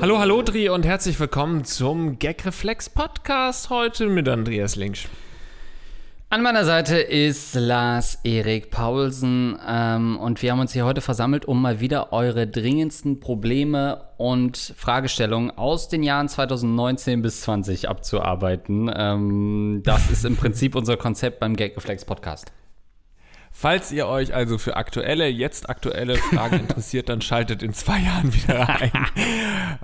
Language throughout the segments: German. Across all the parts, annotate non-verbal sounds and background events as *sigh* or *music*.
Hallo, hallo Dri und herzlich willkommen zum Gag Reflex Podcast heute mit Andreas Links. An meiner Seite ist Lars Erik Paulsen ähm, und wir haben uns hier heute versammelt, um mal wieder eure dringendsten Probleme und Fragestellungen aus den Jahren 2019 bis 20 abzuarbeiten. Ähm, das ist im Prinzip unser Konzept beim Gag Reflex Podcast. Falls ihr euch also für aktuelle, jetzt aktuelle Fragen *laughs* interessiert, dann schaltet in zwei Jahren wieder ein.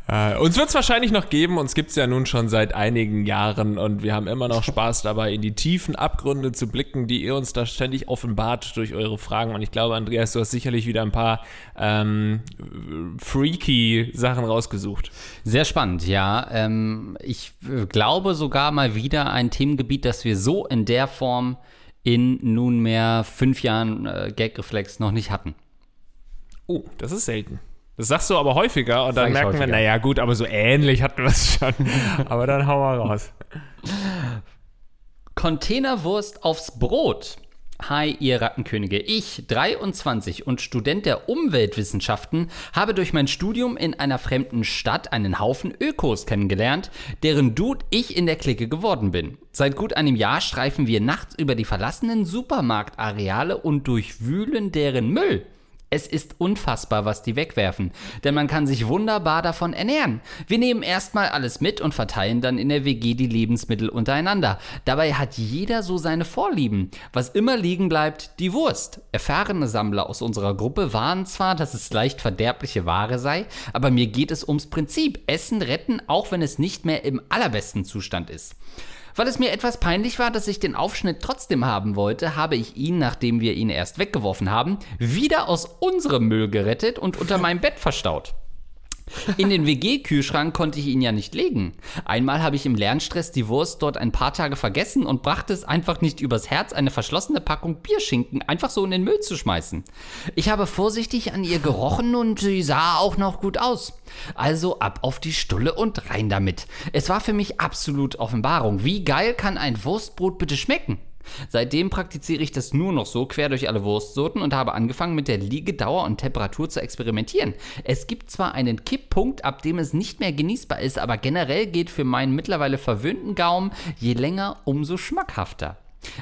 äh, uns wird es wahrscheinlich noch geben, uns gibt es ja nun schon seit einigen Jahren und wir haben immer noch Spaß dabei, in die tiefen Abgründe zu blicken, die ihr uns da ständig offenbart durch eure Fragen. Und ich glaube, Andreas, du hast sicherlich wieder ein paar ähm, freaky Sachen rausgesucht. Sehr spannend, ja. Ähm, ich glaube sogar mal wieder ein Themengebiet, das wir so in der Form in nunmehr fünf Jahren äh, Gagreflex noch nicht hatten. Oh, das ist selten. Das sagst du aber häufiger und dann merken häufiger. wir, naja gut, aber so ähnlich hatten wir es schon. *laughs* aber dann hauen wir raus. Containerwurst aufs Brot. Hi, ihr Rattenkönige. Ich, 23 und Student der Umweltwissenschaften, habe durch mein Studium in einer fremden Stadt einen Haufen Ökos kennengelernt, deren Dude ich in der Clique geworden bin. Seit gut einem Jahr streifen wir nachts über die verlassenen Supermarktareale und durchwühlen deren Müll. Es ist unfassbar, was die wegwerfen, denn man kann sich wunderbar davon ernähren. Wir nehmen erstmal alles mit und verteilen dann in der WG die Lebensmittel untereinander. Dabei hat jeder so seine Vorlieben. Was immer liegen bleibt, die Wurst. Erfahrene Sammler aus unserer Gruppe warnen zwar, dass es leicht verderbliche Ware sei, aber mir geht es ums Prinzip. Essen retten, auch wenn es nicht mehr im allerbesten Zustand ist. Weil es mir etwas peinlich war, dass ich den Aufschnitt trotzdem haben wollte, habe ich ihn, nachdem wir ihn erst weggeworfen haben, wieder aus unserem Müll gerettet und unter meinem Bett verstaut. In den WG-Kühlschrank konnte ich ihn ja nicht legen. Einmal habe ich im Lernstress die Wurst dort ein paar Tage vergessen und brachte es einfach nicht übers Herz, eine verschlossene Packung Bierschinken einfach so in den Müll zu schmeißen. Ich habe vorsichtig an ihr gerochen und sie sah auch noch gut aus. Also ab auf die Stulle und rein damit. Es war für mich absolut Offenbarung. Wie geil kann ein Wurstbrot bitte schmecken? Seitdem praktiziere ich das nur noch so quer durch alle Wurstsorten und habe angefangen mit der Liegedauer und Temperatur zu experimentieren. Es gibt zwar einen Kipppunkt, ab dem es nicht mehr genießbar ist, aber generell geht für meinen mittlerweile verwöhnten Gaumen je länger, umso schmackhafter.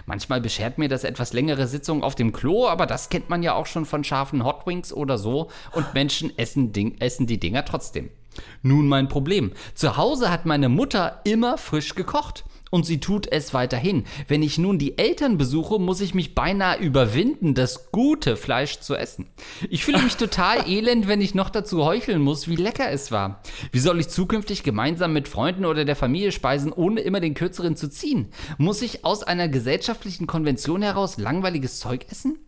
Manchmal beschert mir das etwas längere Sitzungen auf dem Klo, aber das kennt man ja auch schon von scharfen Hotwings oder so und Menschen essen, Ding, essen die Dinger trotzdem. Nun mein Problem. Zu Hause hat meine Mutter immer frisch gekocht. Und sie tut es weiterhin. Wenn ich nun die Eltern besuche, muss ich mich beinahe überwinden, das gute Fleisch zu essen. Ich fühle mich *laughs* total elend, wenn ich noch dazu heucheln muss, wie lecker es war. Wie soll ich zukünftig gemeinsam mit Freunden oder der Familie speisen, ohne immer den kürzeren zu ziehen? Muss ich aus einer gesellschaftlichen Konvention heraus langweiliges Zeug essen?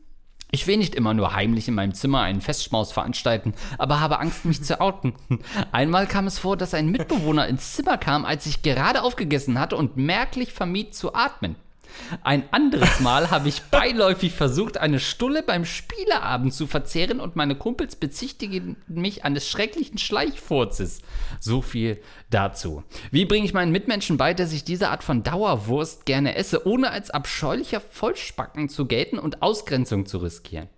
Ich will nicht immer nur heimlich in meinem Zimmer einen Festschmaus veranstalten, aber habe Angst, mich zu outen. *laughs* Einmal kam es vor, dass ein Mitbewohner ins Zimmer kam, als ich gerade aufgegessen hatte und merklich vermied zu atmen. Ein anderes Mal habe ich beiläufig versucht, eine Stulle beim Spieleabend zu verzehren und meine Kumpels bezichtigen mich eines schrecklichen Schleichfurzes. So viel dazu. Wie bringe ich meinen Mitmenschen bei, dass ich diese Art von Dauerwurst gerne esse, ohne als abscheulicher Vollspacken zu gelten und Ausgrenzung zu riskieren?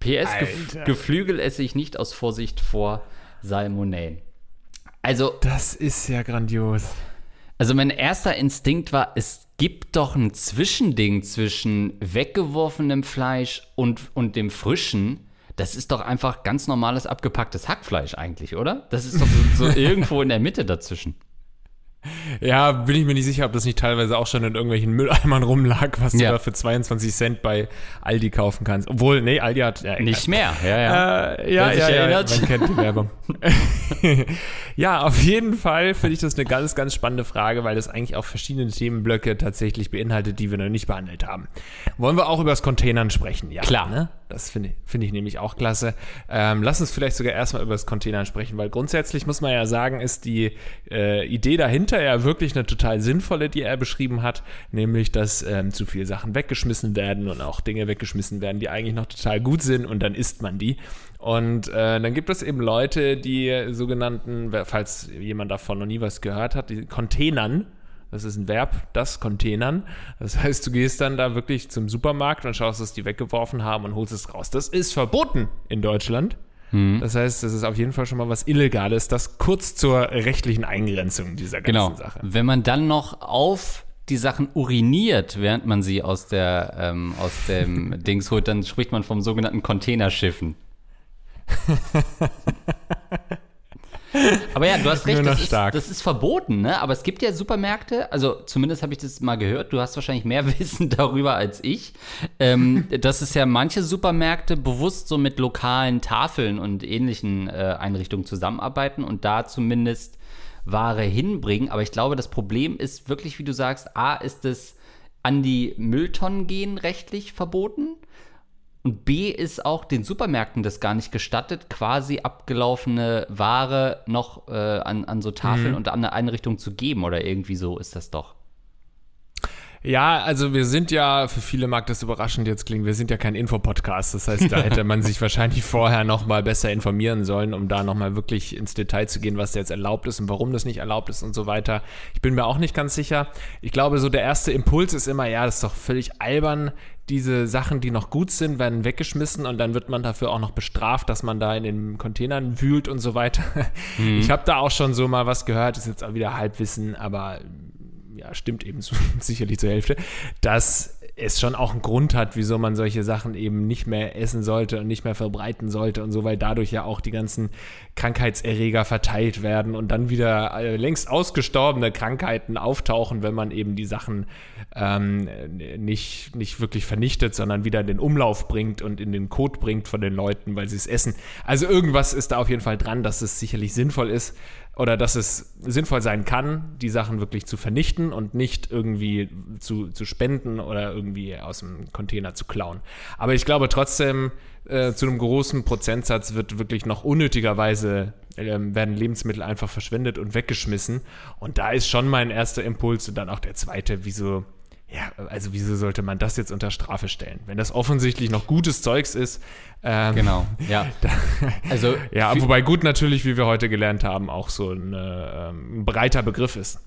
PS, Alter. Geflügel esse ich nicht aus Vorsicht vor Salmonellen. Also, Das ist ja grandios. Also mein erster Instinkt war, es gibt doch ein Zwischending zwischen weggeworfenem Fleisch und, und dem frischen. Das ist doch einfach ganz normales abgepacktes Hackfleisch eigentlich, oder? Das ist doch so, so *laughs* irgendwo in der Mitte dazwischen. Ja, bin ich mir nicht sicher, ob das nicht teilweise auch schon in irgendwelchen Mülleimern rumlag, was du Ja. da für 22 Cent bei Aldi kaufen kannst. Obwohl, nee, Aldi hat ja. Nicht mehr, ja, ja. Äh, ja, ja, ja, erinnert. man kennt die Werbung. *laughs* ja, auf jeden Fall finde ich das eine ganz, ganz spannende Frage, weil das eigentlich auch verschiedene Themenblöcke tatsächlich beinhaltet, die wir noch nicht behandelt haben. Wollen wir auch über das Containern sprechen? Ja, Klar. Ne? Das finde ich, finde ich nämlich auch klasse. Ähm, lass uns vielleicht sogar erstmal über das Containern sprechen, weil grundsätzlich muss man ja sagen, ist die äh, Idee dahinter ja ja wirklich eine total sinnvolle, die er beschrieben hat, nämlich, dass ähm, zu viele Sachen weggeschmissen werden und auch Dinge weggeschmissen werden, die eigentlich noch total gut sind und dann isst man die. Und äh, dann gibt es eben Leute, die sogenannten, falls jemand davon noch nie was gehört hat, die Containern. Das ist ein Verb, das Containern. Das heißt, du gehst dann da wirklich zum Supermarkt und schaust, dass die weggeworfen haben und holst es raus. Das ist verboten in Deutschland. Mhm. Das heißt, das ist auf jeden Fall schon mal was Illegales, das kurz zur rechtlichen Eingrenzung dieser ganzen genau. Sache. Wenn man dann noch auf die Sachen uriniert, während man sie aus der ähm, aus dem *laughs* Dings holt, dann spricht man vom sogenannten Containerschiffen. *laughs* Aber ja, du hast *laughs* recht, das ist, das ist, verboten, ne? Aber es gibt ja Supermärkte, also zumindest habe ich das mal gehört, du hast wahrscheinlich mehr *laughs* Wissen darüber als ich, ähm, *laughs* dass es ja manche Supermärkte bewusst so mit lokalen Tafeln und ähnlichen äh, Einrichtungen zusammenarbeiten und da zumindest Ware hinbringen. Aber ich glaube, das Problem ist wirklich, wie du sagst, A, ist es an die Mülltonnen gehen rechtlich verboten. Und B ist auch den Supermärkten das gar nicht gestattet, quasi abgelaufene Ware noch äh, an, an so Tafeln mhm. und an eine Einrichtung zu geben oder irgendwie so ist das doch. Ja, also wir sind ja, für viele mag das überraschend jetzt klingen, wir sind ja kein Infopodcast. Das heißt, da *laughs* hätte man sich wahrscheinlich vorher nochmal besser informieren sollen, um da nochmal wirklich ins Detail zu gehen, was jetzt erlaubt ist und warum das nicht erlaubt ist und so weiter. Ich bin mir auch nicht ganz sicher. Ich glaube, so der erste Impuls ist immer, ja, das ist doch völlig albern, diese Sachen, die noch gut sind, werden weggeschmissen und dann wird man dafür auch noch bestraft, dass man da in den Containern wühlt und so weiter. Mhm. Ich habe da auch schon so mal was gehört, ist jetzt auch wieder Halbwissen, aber ja, stimmt eben *laughs* sicherlich zur Hälfte, dass es schon auch einen Grund hat, wieso man solche Sachen eben nicht mehr essen sollte und nicht mehr verbreiten sollte und so, weil dadurch ja auch die ganzen Krankheitserreger verteilt werden und dann wieder äh, längst ausgestorbene Krankheiten auftauchen, wenn man eben die Sachen ähm, nicht, nicht wirklich vernichtet, sondern wieder in den Umlauf bringt und in den Kot bringt von den Leuten, weil sie es essen. Also irgendwas ist da auf jeden Fall dran, dass es sicherlich sinnvoll ist, oder dass es sinnvoll sein kann, die Sachen wirklich zu vernichten und nicht irgendwie zu, zu spenden oder irgendwie aus dem Container zu klauen. Aber ich glaube trotzdem, äh, zu einem großen Prozentsatz wird wirklich noch unnötigerweise äh, werden Lebensmittel einfach verschwendet und weggeschmissen. Und da ist schon mein erster Impuls und dann auch der zweite, wieso ja, also wieso sollte man das jetzt unter Strafe stellen? Wenn das offensichtlich noch gutes Zeugs ist. Ähm, genau, ja. *laughs* Da, also, ja, wobei gut natürlich, wie wir heute gelernt haben, auch so ein, äh, ein breiter Begriff ist.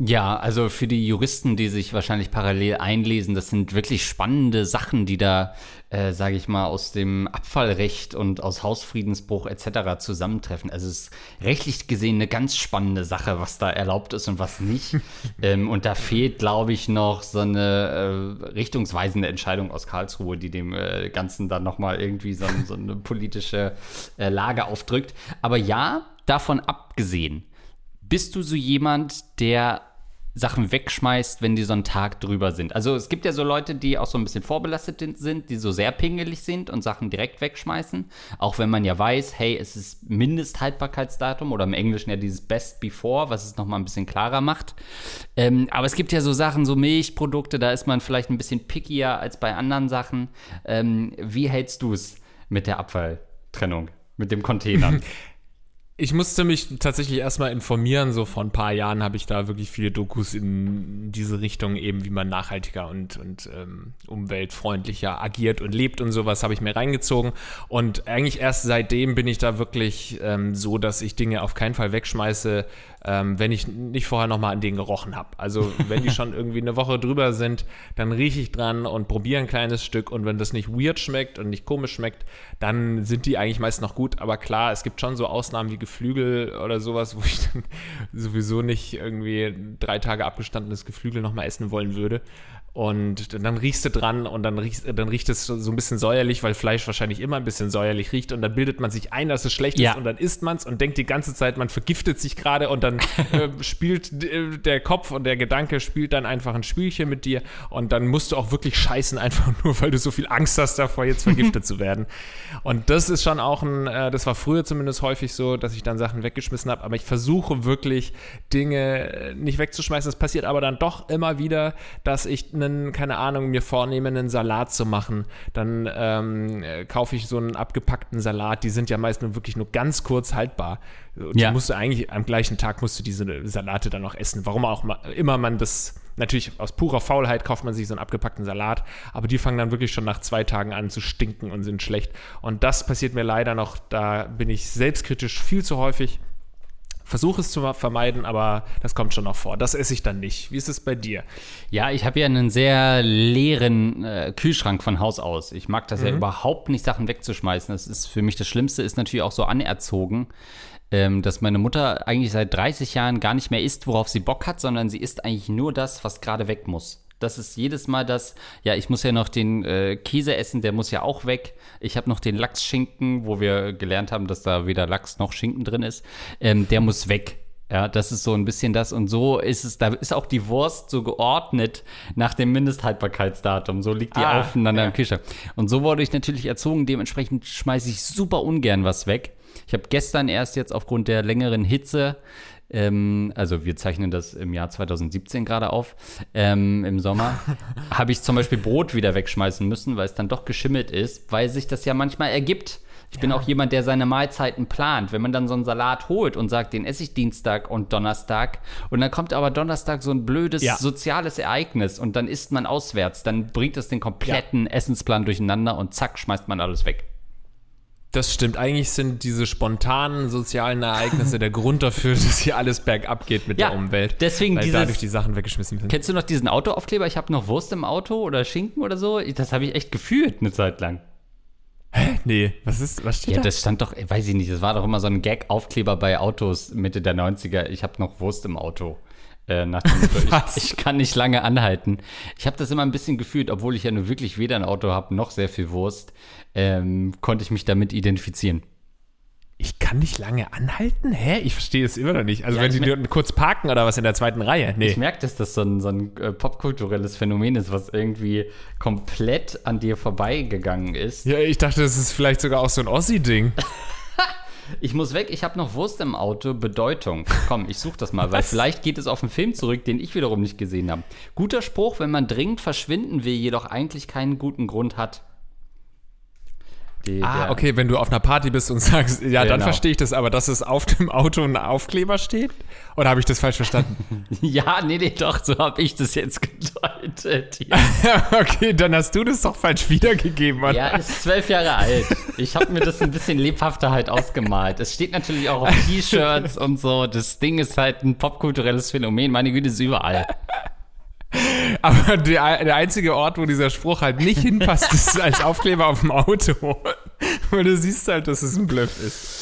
Ja, also für die Juristen, die sich wahrscheinlich parallel einlesen, das sind wirklich spannende Sachen, die da, äh, sage ich mal, aus dem Abfallrecht und aus Hausfriedensbruch etc. zusammentreffen. Also es ist rechtlich gesehen eine ganz spannende Sache, was da erlaubt ist und was nicht. *laughs* ähm, und da fehlt, glaube ich, noch so eine äh, richtungsweisende Entscheidung aus Karlsruhe, die dem äh, Ganzen dann nochmal irgendwie so, so eine politische äh, Lage aufdrückt. Aber ja, davon abgesehen, bist du so jemand, der Sachen wegschmeißt, wenn die so einen Tag drüber sind. Also es gibt ja so Leute, die auch so ein bisschen vorbelastet sind, die so sehr pingelig sind und Sachen direkt wegschmeißen. Auch wenn man ja weiß, hey, es ist Mindesthaltbarkeitsdatum oder im Englischen ja dieses Best Before, was es nochmal ein bisschen klarer macht. Ähm, aber es gibt ja so Sachen, so Milchprodukte, da ist man vielleicht ein bisschen pickier als bei anderen Sachen. Ähm, wie hältst du es mit der Abfalltrennung, mit dem Container? *laughs* Ich musste mich tatsächlich erstmal informieren. So vor ein paar Jahren habe ich da wirklich viele Dokus in diese Richtung, eben wie man nachhaltiger und, und ähm, umweltfreundlicher agiert und lebt und sowas, habe ich mir reingezogen. Und eigentlich erst seitdem bin ich da wirklich ähm, so, dass ich Dinge auf keinen Fall wegschmeiße, ähm, wenn ich nicht vorher nochmal an denen gerochen habe. Also wenn die *laughs* schon irgendwie eine Woche drüber sind, dann rieche ich dran und probiere ein kleines Stück und wenn das nicht weird schmeckt und nicht komisch schmeckt, dann sind die eigentlich meist noch gut. Aber klar, es gibt schon so Ausnahmen wie Geflügel oder sowas, *laughs* wo ich dann sowieso nicht irgendwie drei Tage abgestandenes Geflügel nochmal essen wollen würde. Und dann riechst du dran und dann, riechst, dann riecht es so ein bisschen säuerlich, weil Fleisch wahrscheinlich immer ein bisschen säuerlich riecht. Und dann bildet man sich ein, dass es schlecht ja. ist und dann isst man es und denkt die ganze Zeit, man vergiftet sich gerade und dann äh, *laughs* spielt äh, der Kopf und der Gedanke spielt dann einfach ein Spielchen mit dir und dann musst du auch wirklich scheißen, *laughs* einfach nur, weil du so viel Angst hast davor, jetzt vergiftet zu werden. *laughs* Und das ist schon auch ein, äh, das war früher zumindest häufig so, dass ich dann Sachen weggeschmissen habe, aber ich versuche wirklich Dinge äh, nicht wegzuschmeißen. Es passiert aber dann doch immer wieder, dass ich einen, keine Ahnung, mir vornehme, einen Salat zu machen, dann ähm, äh, kaufe ich so einen abgepackten Salat. Die sind ja meist nur wirklich nur ganz kurz haltbar. Die Ja. musst du eigentlich am gleichen Tag musst du diese Salate dann auch essen. Warum auch immer man das natürlich aus purer Faulheit kauft man sich so einen abgepackten Salat, aber die fangen dann wirklich schon nach zwei Tagen an zu stinken und sind schlecht. Und das passiert mir leider noch. Da bin ich selbstkritisch viel zu häufig. Versuche es zu vermeiden, aber das kommt schon noch vor. Das esse ich dann nicht. Wie ist es bei dir? Ja, ich habe ja einen sehr leeren äh, Kühlschrank von Haus aus. Ich mag das ja überhaupt nicht, Sachen wegzuschmeißen. Das ist für mich das Schlimmste, ist natürlich auch so anerzogen, ähm, dass meine Mutter eigentlich seit 30 Jahren gar nicht mehr isst, worauf sie Bock hat, sondern sie isst eigentlich nur das, was gerade weg muss. Das ist jedes Mal das, ja, ich muss ja noch den äh, Käse essen, der muss ja auch weg. Ich habe noch den Lachsschinken, wo wir gelernt haben, dass da weder Lachs noch Schinken drin ist. Ähm, der muss weg. Ja, das ist so ein bisschen das. Und so ist es, da ist auch die Wurst so geordnet nach dem Mindesthaltbarkeitsdatum. So liegt die Ah, aufeinander ja. im Kühlschrank. Und so wurde ich natürlich erzogen. Dementsprechend schmeiße ich super ungern was weg. Ich habe gestern erst jetzt aufgrund der längeren Hitze, ähm, also wir zeichnen das im Jahr 2017 gerade auf, ähm, im Sommer, *laughs* habe ich zum Beispiel Brot wieder wegschmeißen müssen, weil es dann doch geschimmelt ist, weil sich das ja manchmal ergibt. Ich bin auch jemand, der seine Mahlzeiten plant. Wenn man dann so einen Salat holt und sagt, den esse ich Dienstag und Donnerstag und dann kommt aber Donnerstag so ein blödes Ja. soziales Ereignis und dann isst man auswärts, dann bringt das den kompletten Essensplan durcheinander und zack, schmeißt man alles weg. Das stimmt. Eigentlich sind diese spontanen sozialen Ereignisse der Grund dafür, *laughs* dass hier alles bergab geht mit Ja, der Umwelt. deswegen weil dieses- dadurch die Sachen weggeschmissen werden. Kennst du noch diesen Autoaufkleber? Ich habe noch Wurst im Auto oder Schinken oder so. Das habe ich echt gefühlt eine Zeit lang. Nee, was ist, was steht Ja, da? das stand doch, weiß ich nicht, das war doch immer so ein Gag-Aufkleber bei Autos Mitte der 90er. Ich habe noch Wurst im Auto. Äh, ich, ich kann nicht lange anhalten. Ich habe das immer ein bisschen gefühlt, obwohl ich ja nur wirklich weder ein Auto habe noch sehr viel Wurst, ähm, konnte ich mich damit identifizieren. Ich kann nicht lange anhalten? Hä? Ich verstehe es immer noch nicht. Also Ja, wenn sie dort kurz parken oder was in der zweiten Reihe? Nee. Ich merke, dass das so ein, so ein äh, popkulturelles Phänomen ist, was irgendwie komplett an dir vorbeigegangen ist. Ja, ich dachte, das ist vielleicht sogar auch so ein Ossi-Ding. *laughs* Ich muss weg, ich habe noch Wurst im Auto, Bedeutung. Komm, ich suche das mal, weil vielleicht geht es auf einen Film zurück, den ich wiederum nicht gesehen habe. Guter Spruch, wenn man dringend verschwinden will, jedoch eigentlich keinen guten Grund hat. Die, Ah, okay, wenn du auf einer Party bist und *laughs* sagst, ja, dann Genau. verstehe ich das, aber dass es auf dem Auto ein Aufkleber steht? Oder habe ich das falsch verstanden? *laughs* Ja, nee, nee, doch, so habe ich das jetzt gedeutet. Ja, *laughs* okay, dann hast du das doch falsch wiedergegeben, oder? ja ist zwölf Jahre alt. Ich habe mir das ein bisschen lebhafter halt ausgemalt. Es steht natürlich auch auf T-Shirts und so. Das Ding ist halt ein popkulturelles Phänomen. Meine Güte, ist überall. Aber der, der einzige Ort, wo dieser Spruch halt nicht hinpasst, ist als Aufkleber auf dem Auto. Weil du siehst halt, dass es ein Bluff ist.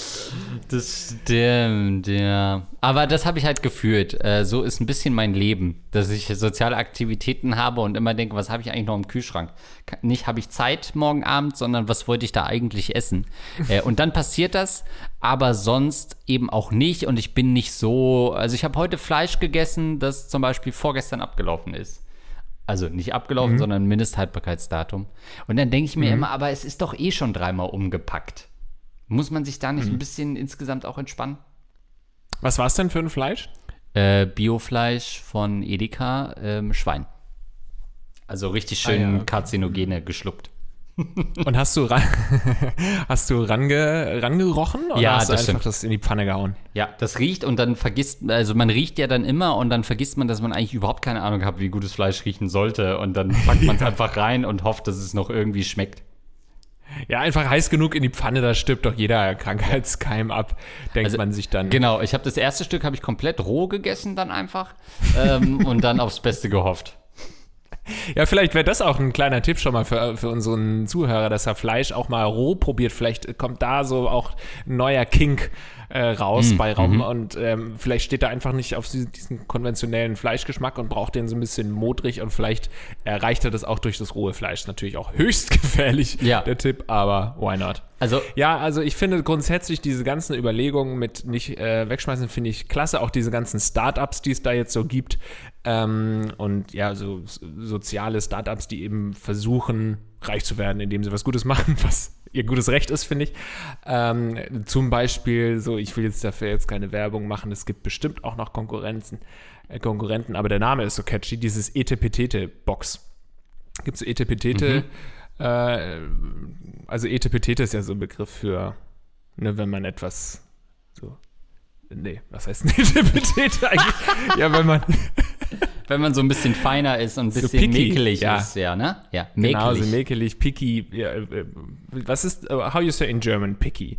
Das stimmt, ja. Aber das habe ich halt gefühlt. Äh, so ist ein bisschen mein Leben, dass ich soziale Aktivitäten habe und immer denke, was habe ich eigentlich noch im Kühlschrank? Nicht habe ich Zeit morgen Abend, sondern was wollte ich da eigentlich essen? *laughs* äh, und dann passiert das, aber sonst eben auch nicht. Und ich bin nicht so. Also ich habe heute Fleisch gegessen, das zum Beispiel vorgestern abgelaufen ist. Also nicht abgelaufen, sondern Mindesthaltbarkeitsdatum. Und dann denke ich mir immer, aber es ist doch eh schon dreimal umgepackt. Muss man sich da nicht ein bisschen insgesamt auch entspannen? Was war es denn für ein Fleisch? Äh, Biofleisch von Edeka, ähm, Schwein. Also richtig schön Ah ja, okay. Karzinogene geschluckt. *laughs* Und hast du, ran, *laughs* hast du range, rangerochen? Oder Ja, hast du das einfach stimmt. das in die Pfanne gehauen? Ja, das riecht und dann vergisst, also man riecht ja dann immer und dann vergisst man, dass man eigentlich überhaupt keine Ahnung hat, wie gutes Fleisch riechen sollte. Und dann packt man es *laughs* einfach rein und hofft, dass es noch irgendwie schmeckt. Ja, einfach heiß genug in die Pfanne, da stirbt doch jeder Krankheitskeim ab, denkt Also, man sich dann. Genau, ich habe das erste Stück habe ich komplett roh gegessen dann einfach ähm, *laughs* und dann aufs Beste gehofft. Ja, vielleicht wäre das auch ein kleiner Tipp schon mal für, für unseren Zuhörer, dass er Fleisch auch mal roh probiert. Vielleicht kommt da so auch ein neuer Kink äh, raus Mm, bei Raum mhm. und ähm, vielleicht steht er einfach nicht auf diesen, konventionellen Fleischgeschmack und braucht den so ein bisschen modrig und vielleicht erreicht er das auch durch das rohe Fleisch. Natürlich auch höchst *laughs* gefährlich, Ja. der Tipp, aber why not? Also Ja, also ich finde grundsätzlich diese ganzen Überlegungen mit nicht äh, wegschmeißen, finde ich klasse. Auch diese ganzen Startups, die es da jetzt so gibt. Ähm, und ja, so soziale Startups, die eben versuchen, reich zu werden, indem sie was Gutes machen, *laughs* was ihr gutes Recht ist, finde ich. Ähm, zum Beispiel, so, ich will jetzt dafür jetzt keine Werbung machen, es gibt bestimmt auch noch Konkurrenzen, äh, Konkurrenten, aber der Name ist so catchy, dieses Etepetete-Box. Gibt es so Etepetete, mhm. äh, also Etepetete ist ja so ein Begriff für, ne, wenn man etwas so, nee, was heißt *laughs* Etepetete eigentlich? ja, wenn man *laughs* wenn man so ein bisschen feiner ist und ein bisschen so picky, mäkelig ja. ist, ja, ne? Ja, mäkelig. Genau, so mäkelig, picky. Ja, äh, was ist, uh, how you say in German, picky?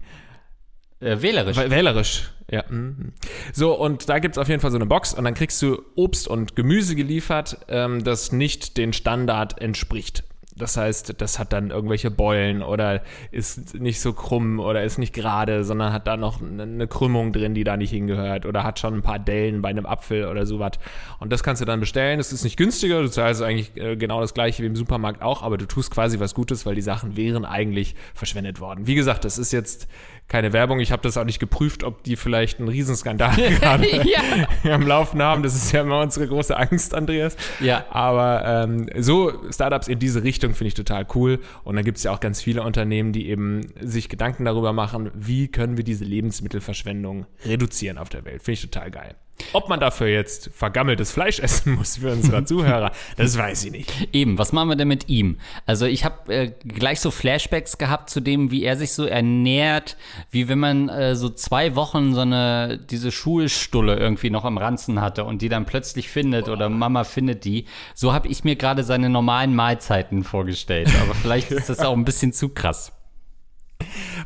Äh, wählerisch. Wählerisch, ja. Mhm. So, und da gibt es auf jeden Fall so eine Box und dann kriegst du Obst und Gemüse geliefert, ähm, das nicht den Standard entspricht. Das heißt, das hat dann irgendwelche Beulen oder ist nicht so krumm oder ist nicht gerade, sondern hat da noch eine Krümmung drin, die da nicht hingehört oder hat schon ein paar Dellen bei einem Apfel oder sowas. Und das kannst du dann bestellen. Es ist nicht günstiger, du zahlst eigentlich äh, genau das gleiche wie im Supermarkt auch, aber du tust quasi was Gutes, weil die Sachen wären eigentlich verschwendet worden. Wie gesagt, das ist jetzt keine Werbung. Ich habe das auch nicht geprüft, ob die vielleicht einen Riesenskandal *laughs* gerade ja. am Laufen haben. Das ist ja immer unsere große Angst, Andreas. Ja. Aber ähm, so Startups in diese Richtung finde ich total cool. Und dann gibt es ja auch ganz viele Unternehmen, die eben sich Gedanken darüber machen, wie können wir diese Lebensmittelverschwendung reduzieren auf der Welt. Finde ich total geil. Ob man dafür jetzt vergammeltes Fleisch essen muss für unsere *laughs* Zuhörer, das weiß ich nicht. Eben, was machen wir denn mit ihm? Also ich habe äh, gleich so Flashbacks gehabt zu dem, wie er sich so ernährt, wie wenn man äh, so zwei Wochen so eine diese Schulstulle irgendwie noch am Ranzen hatte und die dann plötzlich findet Boah. oder Mama findet die. So habe ich mir gerade seine normalen Mahlzeiten vorgestellt. Aber vielleicht *laughs* ist das auch ein bisschen zu krass.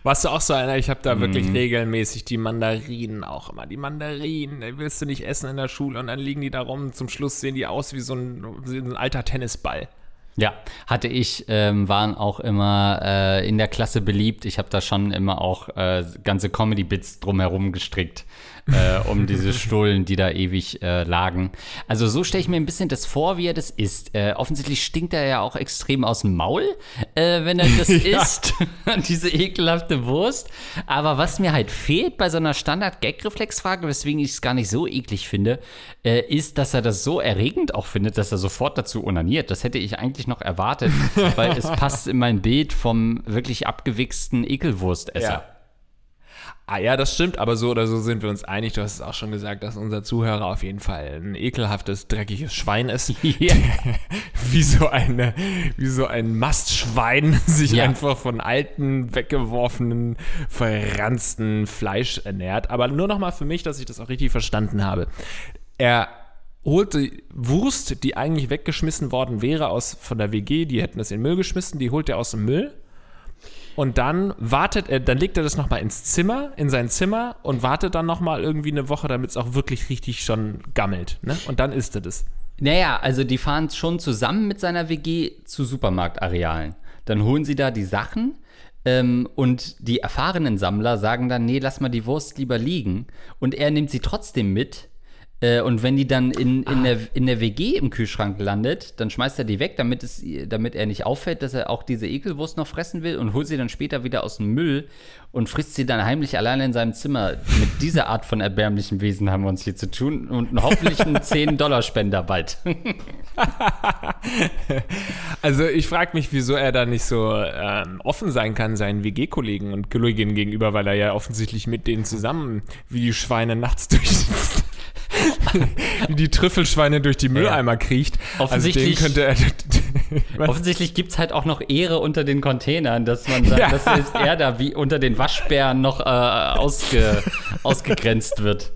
Warst du auch so einer? Ich habe da wirklich mm. regelmäßig die Mandarinen auch immer. Die Mandarinen, die willst du nicht essen in der Schule und dann liegen die da rum. Zum Schluss sehen die aus wie so ein, wie ein alter Tennisball. Ja, hatte ich, ähm, waren auch immer äh, in der Klasse beliebt. Ich habe da schon immer auch äh, ganze Comedy-Bits drumherum gestrickt *laughs* äh, um diese Stullen, die da ewig äh, lagen. Also so stelle ich mir ein bisschen das vor, wie er das isst. Äh, offensichtlich stinkt er ja auch extrem aus dem Maul, äh, wenn er das *laughs* ja. isst. *laughs* diese ekelhafte Wurst. Aber was mir halt fehlt bei so einer Standard-Gag-Reflex-Frage, weswegen ich es gar nicht so eklig finde, äh, ist, dass er das so erregend auch findet, dass er sofort dazu onaniert. Das hätte ich eigentlich noch erwartet, weil es passt in mein Bild vom wirklich abgewichsten Ekelwurstesser. Ja. Ah ja, das stimmt, aber so oder so sind wir uns einig. Du hast es auch schon gesagt, dass unser Zuhörer auf jeden Fall ein ekelhaftes, dreckiges Schwein ist. *laughs* Ja. *laughs* wie so eine, wie so ein Mastschwein *laughs* sich ja. einfach von alten, weggeworfenen, verranzten Fleisch ernährt. Aber nur noch mal für mich, dass ich das auch richtig verstanden habe. Er holte Wurst, die eigentlich weggeschmissen worden wäre aus von der WG, die hätten das in den Müll geschmissen, die holt er aus dem Müll und dann wartet er, dann legt er das nochmal ins Zimmer, in sein Zimmer und wartet dann nochmal irgendwie eine Woche, damit es auch wirklich richtig schon gammelt. Ne? Und dann isst er das. Naja, also die fahren schon zusammen mit seiner WG zu Supermarktarealen. Dann holen sie da die Sachen ähm, und die erfahrenen Sammler sagen dann, nee, lass mal die Wurst lieber liegen. Und er nimmt sie trotzdem mit äh, und wenn die dann in, in, ah. der, in der WG im Kühlschrank landet, dann schmeißt er die weg, damit, es, damit er nicht auffällt, dass er auch diese Ekelwurst noch fressen will und holt sie dann später wieder aus dem Müll und frisst sie dann heimlich alleine in seinem Zimmer. Mit dieser Art von erbärmlichen Wesen haben wir uns hier zu tun und hoffentlich einen 10-Dollar-Spender bald. *laughs* also ich frage mich, wieso er da nicht so ähm, offen sein kann seinen WG-Kollegen und Kolleginnen gegenüber, weil er ja offensichtlich mit denen zusammen wie die Schweine nachts durch *laughs* wie die Trüffelschweine durch die Mülleimer kriecht. Also offensichtlich, also er, *laughs* offensichtlich gibt es halt auch noch Ehre unter den Containern, dass man sagt, ja. dass er da wie unter den Waschbären noch äh, ausge, *laughs* ausgegrenzt wird.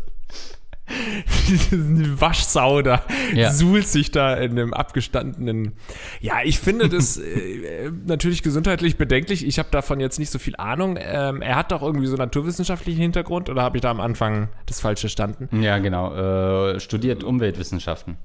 *laughs* Diese Waschsau da ja. suhlt sich da in einem abgestandenen. Ja, ich finde das äh, natürlich gesundheitlich bedenklich. Ich habe davon jetzt nicht so viel Ahnung. Ähm, er hat doch irgendwie so naturwissenschaftlichen Hintergrund oder habe ich da am Anfang das falsche verstanden? Ja, genau. Äh, studiert Umweltwissenschaften.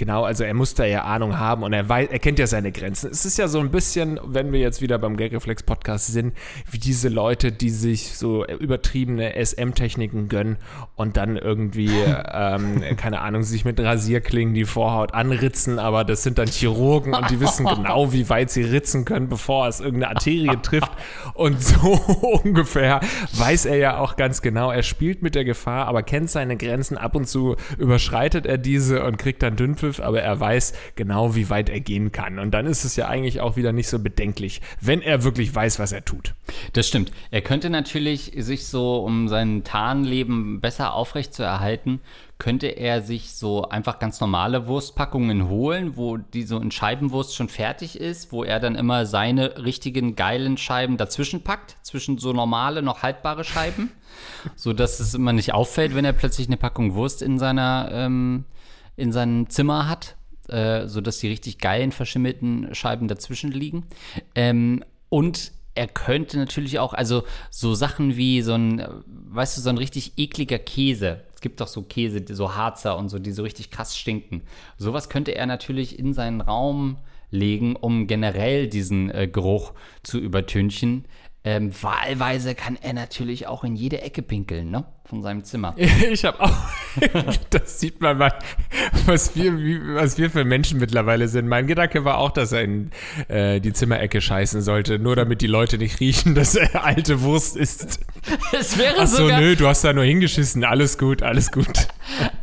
Genau, also er muss da ja Ahnung haben und er weiß, er kennt ja seine Grenzen. Es ist ja so ein bisschen, wenn wir jetzt wieder beim Gagreflex Podcast sind, wie diese Leute, die sich so übertriebene SM-Techniken gönnen und dann irgendwie, *laughs* ähm, keine Ahnung, sich mit Rasierklingen die Vorhaut anritzen, aber das sind dann Chirurgen und die wissen genau, wie weit sie ritzen können, bevor es irgendeine Arterie *laughs* trifft. Und so *laughs* ungefähr weiß er ja auch ganz genau, er spielt mit der Gefahr, aber kennt seine Grenzen. Ab und zu überschreitet er diese und kriegt dann Dünnpfiff Teufel, aber er weiß genau, wie weit er gehen kann. Und dann ist es ja eigentlich auch wieder nicht so bedenklich, wenn er wirklich weiß, was er tut. Das stimmt. Er könnte natürlich sich so, um sein Tarnleben besser aufrechtzuerhalten, könnte er sich so einfach ganz normale Wurstpackungen holen, wo die so in Scheibenwurst schon fertig ist, wo er dann immer seine richtigen geilen Scheiben dazwischen packt, zwischen so normale, noch haltbare Scheiben, *laughs* so dass es immer nicht auffällt, wenn er plötzlich eine Packung Wurst in seiner ähm, in seinem Zimmer hat, äh, so dass die richtig geilen verschimmelten Scheiben dazwischen liegen. Ähm, und er könnte natürlich auch, also so Sachen wie so ein, weißt du, so ein richtig ekliger Käse. Es gibt doch so Käse, so Harzer und so, die so richtig krass stinken. Sowas könnte er natürlich in seinen Raum legen, um generell diesen äh, Geruch zu übertünchen. Ähm, wahlweise kann er natürlich auch in jede Ecke pinkeln, ne? Von seinem Zimmer. *laughs* Ich habe auch, *laughs* das sieht man mal, was wir, wie, was wir für Menschen mittlerweile sind. Mein Gedanke war auch, dass er in äh, die Zimmerecke scheißen sollte, nur damit die Leute nicht riechen, *laughs* dass er alte Wurst ist. Es wäre Ach so, sogar. nö, du hast da nur hingeschissen. Alles gut, alles gut.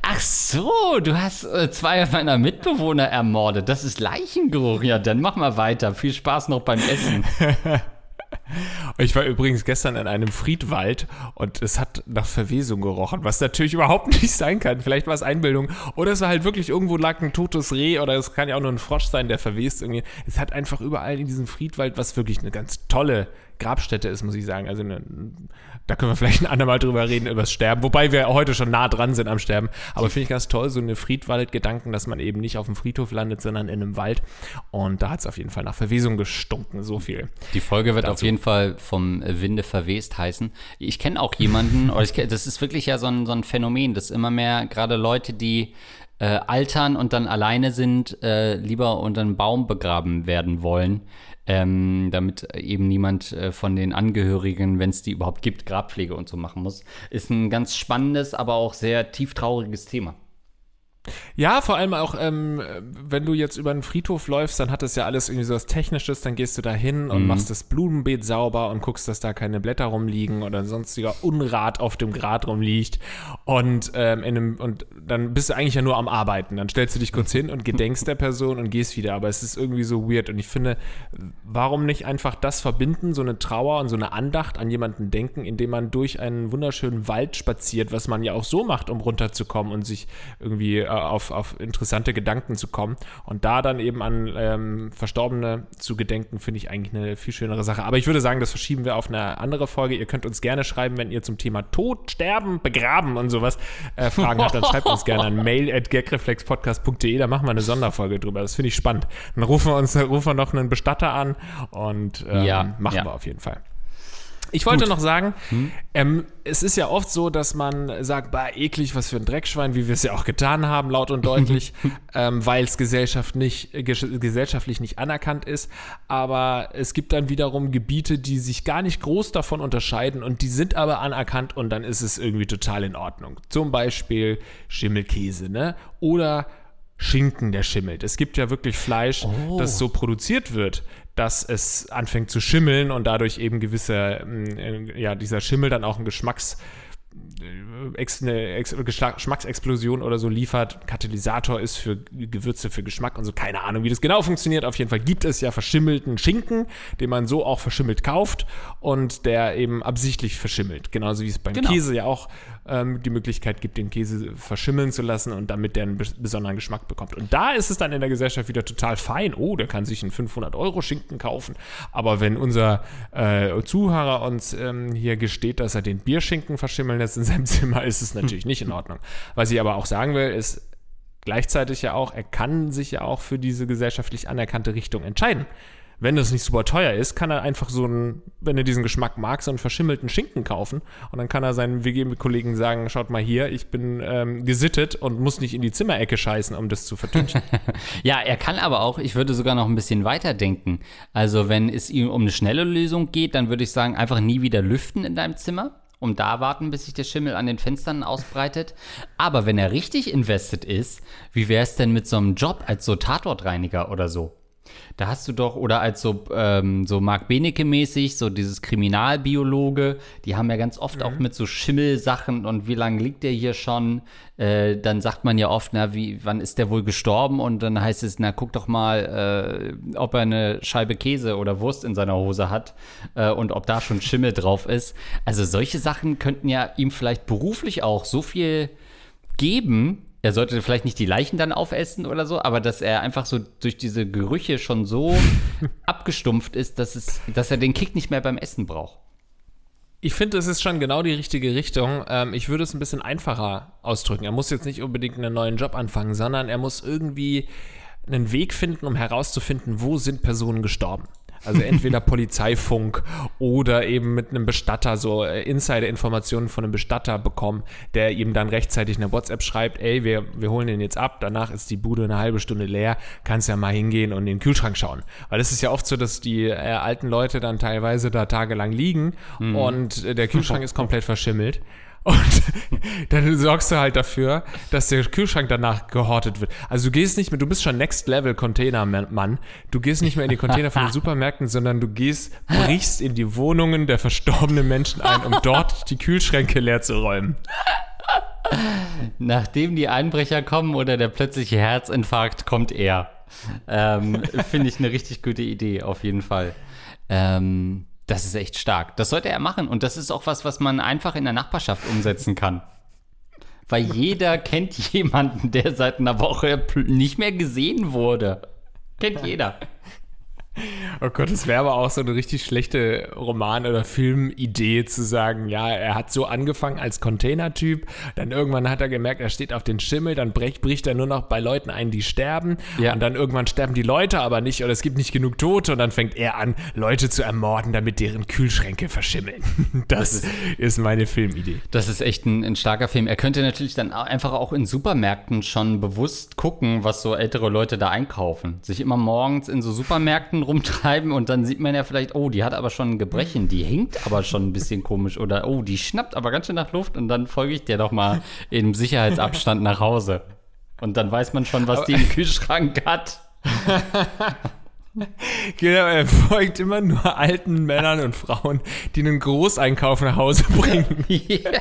Ach so, du hast äh, zwei meiner Mitbewohner ermordet. Das ist Leichengeruch. Ja, dann mach mal weiter. Viel Spaß noch beim Essen. Ich war übrigens gestern in einem Friedwald und es hat nach Verwesung gerochen, was natürlich überhaupt *laughs* nicht sein kann. Vielleicht war es Einbildung oder es war halt wirklich irgendwo lag ein totes Reh oder es kann ja auch nur ein Frosch sein, der verwest irgendwie. Es hat einfach überall in diesem Friedwald, was wirklich eine ganz tolle Grabstätte ist, muss ich sagen. Also eine, da können wir vielleicht ein andermal drüber reden, über das Sterben, wobei wir heute schon nah dran sind am Sterben. Aber finde ich ganz toll, so eine Friedwald-Gedanken, dass man eben nicht auf dem Friedhof landet, sondern in einem Wald. Und da hat es auf jeden Fall nach Verwesung gestunken, so viel. Die Folge wird Dazu. auf jeden Fall vom Winde verwest heißen. Ich kenne auch jemanden, *laughs* kenn- das ist wirklich ja so ein, so ein Phänomen, dass immer mehr gerade Leute, die äh, altern und dann alleine sind, äh, lieber unter einem Baum begraben werden wollen, ähm, damit eben niemand äh, von den Angehörigen, wenn es die überhaupt gibt, Grabpflege und so machen muss. Ist ein ganz spannendes, aber auch sehr tieftrauriges Thema. Ja, vor allem auch, ähm, wenn du jetzt über einen Friedhof läufst, dann hat das ja alles irgendwie so was Technisches, dann gehst du da hin und machst das Blumenbeet sauber und guckst, dass da keine Blätter rumliegen oder sonstiger Unrat auf dem Grat rumliegt. Und, ähm, in einem, und dann bist du eigentlich ja nur am Arbeiten. Dann stellst du dich kurz hin und gedenkst der Person und gehst wieder, aber es ist irgendwie so weird. Und ich finde, warum nicht einfach das verbinden, so eine Trauer und so eine Andacht an jemanden denken, indem man durch einen wunderschönen Wald spaziert, was man ja auch so macht, um runterzukommen und sich irgendwie äh, auf, auf interessante Gedanken zu kommen. Und da dann eben an ähm, Verstorbene zu gedenken, finde ich eigentlich eine viel schönere Sache. Aber ich würde sagen, das verschieben wir auf eine andere Folge. Ihr könnt uns gerne schreiben, wenn ihr zum Thema Tod, Sterben, Begraben und sowas äh, Fragen habt, dann schreibt uns gerne an *laughs* mail at gagreflexpodcast.de. Da machen wir eine Sonderfolge drüber. Das finde ich spannend. Dann rufen wir uns rufen wir noch einen Bestatter an und ähm, Ja, machen ja. wir auf jeden Fall. Ich wollte noch sagen, ähm, es ist ja oft so, dass man sagt, bah, eklig, was für ein Dreckschwein, wie wir es ja auch getan haben, laut und deutlich, *laughs* ähm, weil es Gesellschaft nicht, ges- gesellschaftlich nicht anerkannt ist. Aber es gibt dann wiederum Gebiete, die sich gar nicht groß davon unterscheiden und die sind aber anerkannt und dann ist es irgendwie total in Ordnung. Zum Beispiel Schimmelkäse, ne? Oder Schinken, der schimmelt. Es gibt ja wirklich Fleisch, das so produziert wird, dass es anfängt zu schimmeln und dadurch eben gewisse, mm, äh, ja, dieser Schimmel dann auch einen Geschmacks, äh, eine Geschmacksexplosion oder so liefert, Katalysator ist für Gewürze, für Geschmack und so. Keine Ahnung, wie das genau funktioniert. Auf jeden Fall gibt es ja verschimmelten Schinken, den man so auch verschimmelt kauft und der eben absichtlich verschimmelt. Genauso wie es beim Genau. Käse ja auch ähm, die Möglichkeit gibt, den Käse verschimmeln zu lassen und damit der einen bes- besonderen Geschmack bekommt. Und da ist es dann in der Gesellschaft wieder total fein. Oh, der kann sich einen 500-Euro-Schinken kaufen. Aber wenn unser äh, Zuhörer uns ähm, hier gesteht, dass er den Bierschinken verschimmeln lässt in seinem *laughs* Zimmer, ist es natürlich nicht in Ordnung. Was ich aber auch sagen will, ist gleichzeitig ja auch, er kann sich ja auch für diese gesellschaftlich anerkannte Richtung entscheiden. Wenn das nicht super teuer ist, kann er einfach so einen, wenn er diesen Geschmack mag, so einen verschimmelten Schinken kaufen. Und dann kann er seinen WG-Kollegen sagen, schaut mal hier, ich bin ähm, gesittet und muss nicht in die Zimmerecke scheißen, um das zu vertünchen. *laughs* Ja, er kann aber auch, ich würde sogar noch ein bisschen weiter denken. Also, wenn es ihm um eine schnelle Lösung geht, dann würde ich sagen, einfach nie wieder lüften in deinem Zimmer. Um da warten, bis sich der Schimmel an den Fenstern ausbreitet. Aber wenn er richtig invested ist, wie wäre es denn mit so einem Job als so Tatortreiniger oder so? Da hast du doch, oder als so, ähm, so Marc Benecke-mäßig, so dieses Kriminalbiologe, die haben ja ganz oft mhm. auch mit so Schimmelsachen und wie lange liegt der hier schon? Äh, dann sagt man ja oft, na, wie, wann ist der wohl gestorben? Und dann heißt es, na, guck doch mal, äh, ob er eine Scheibe Käse oder Wurst in seiner Hose hat äh, und ob da schon Schimmel drauf ist. Also solche Sachen könnten ja ihm vielleicht beruflich auch so viel geben, er sollte vielleicht nicht die Leichen dann aufessen oder so, aber dass er einfach so durch diese Gerüche schon so *laughs* abgestumpft ist, dass, es, dass er den Kick nicht mehr beim Essen braucht. Ich finde, es ist schon genau die richtige Richtung. Ähm, ich würde es ein bisschen einfacher ausdrücken. Er muss jetzt nicht unbedingt einen neuen Job anfangen, sondern er muss irgendwie einen Weg finden, um herauszufinden, wo sind Personen gestorben. Also entweder Polizeifunk oder eben mit einem Bestatter so äh, Insider-Informationen von einem Bestatter bekommen, der ihm dann rechtzeitig eine WhatsApp schreibt, ey, wir, wir holen den jetzt ab, danach ist die Bude eine halbe Stunde leer, kannst ja mal hingehen und in den Kühlschrank schauen. Weil es ist ja oft so, dass die äh, alten Leute dann teilweise da tagelang liegen mhm. und äh, der Kühlschrank ist komplett verschimmelt. Und *laughs* dann sorgst du halt dafür, dass der Kühlschrank danach gehortet wird. Also du gehst nicht mehr, du bist schon Next Level Containermann. Du gehst nicht mehr in die Container von den *laughs* Supermärkten, sondern du gehst, brichst in die Wohnungen der verstorbenen Menschen ein, um dort die Kühlschränke leer zu räumen. Nachdem die Einbrecher kommen oder der plötzliche Herzinfarkt, kommt er. Ähm, Finde ich eine richtig gute Idee, auf jeden Fall. Ähm, das ist echt stark. Das sollte er machen. Und das ist auch was, was man einfach in der Nachbarschaft umsetzen kann. Weil jeder kennt jemanden, der seit einer Woche nicht mehr gesehen wurde. Kennt jeder. Oh Gott, es wäre aber auch so eine richtig schlechte Roman- oder Filmidee zu sagen, ja, er hat so angefangen als Containertyp, dann irgendwann hat er gemerkt, er steht auf den Schimmel, dann bricht, bricht er nur noch bei Leuten ein, die sterben ja. und dann irgendwann sterben die Leute aber nicht oder es gibt nicht genug Tote und dann fängt er an, Leute zu ermorden, damit deren Kühlschränke verschimmeln. *laughs* Das, das ist, ist, meine Filmidee. Das ist echt ein, ein starker Film. Er könnte natürlich dann einfach auch in Supermärkten schon bewusst gucken, was so ältere Leute da einkaufen. Sich immer morgens in so Supermärkten rumtreiben und dann sieht man ja vielleicht, oh, die hat aber schon ein Gebrechen, die hinkt aber schon ein bisschen komisch oder oh, die schnappt aber ganz schön nach Luft und dann folge ich dir doch mal im Sicherheitsabstand nach Hause. Und dann weiß man schon, was aber die im Kühlschrank hat. *laughs* Genau, er folgt immer nur alten Männern und Frauen, die einen Großeinkauf nach Hause bringen. *laughs* *laughs* Ja.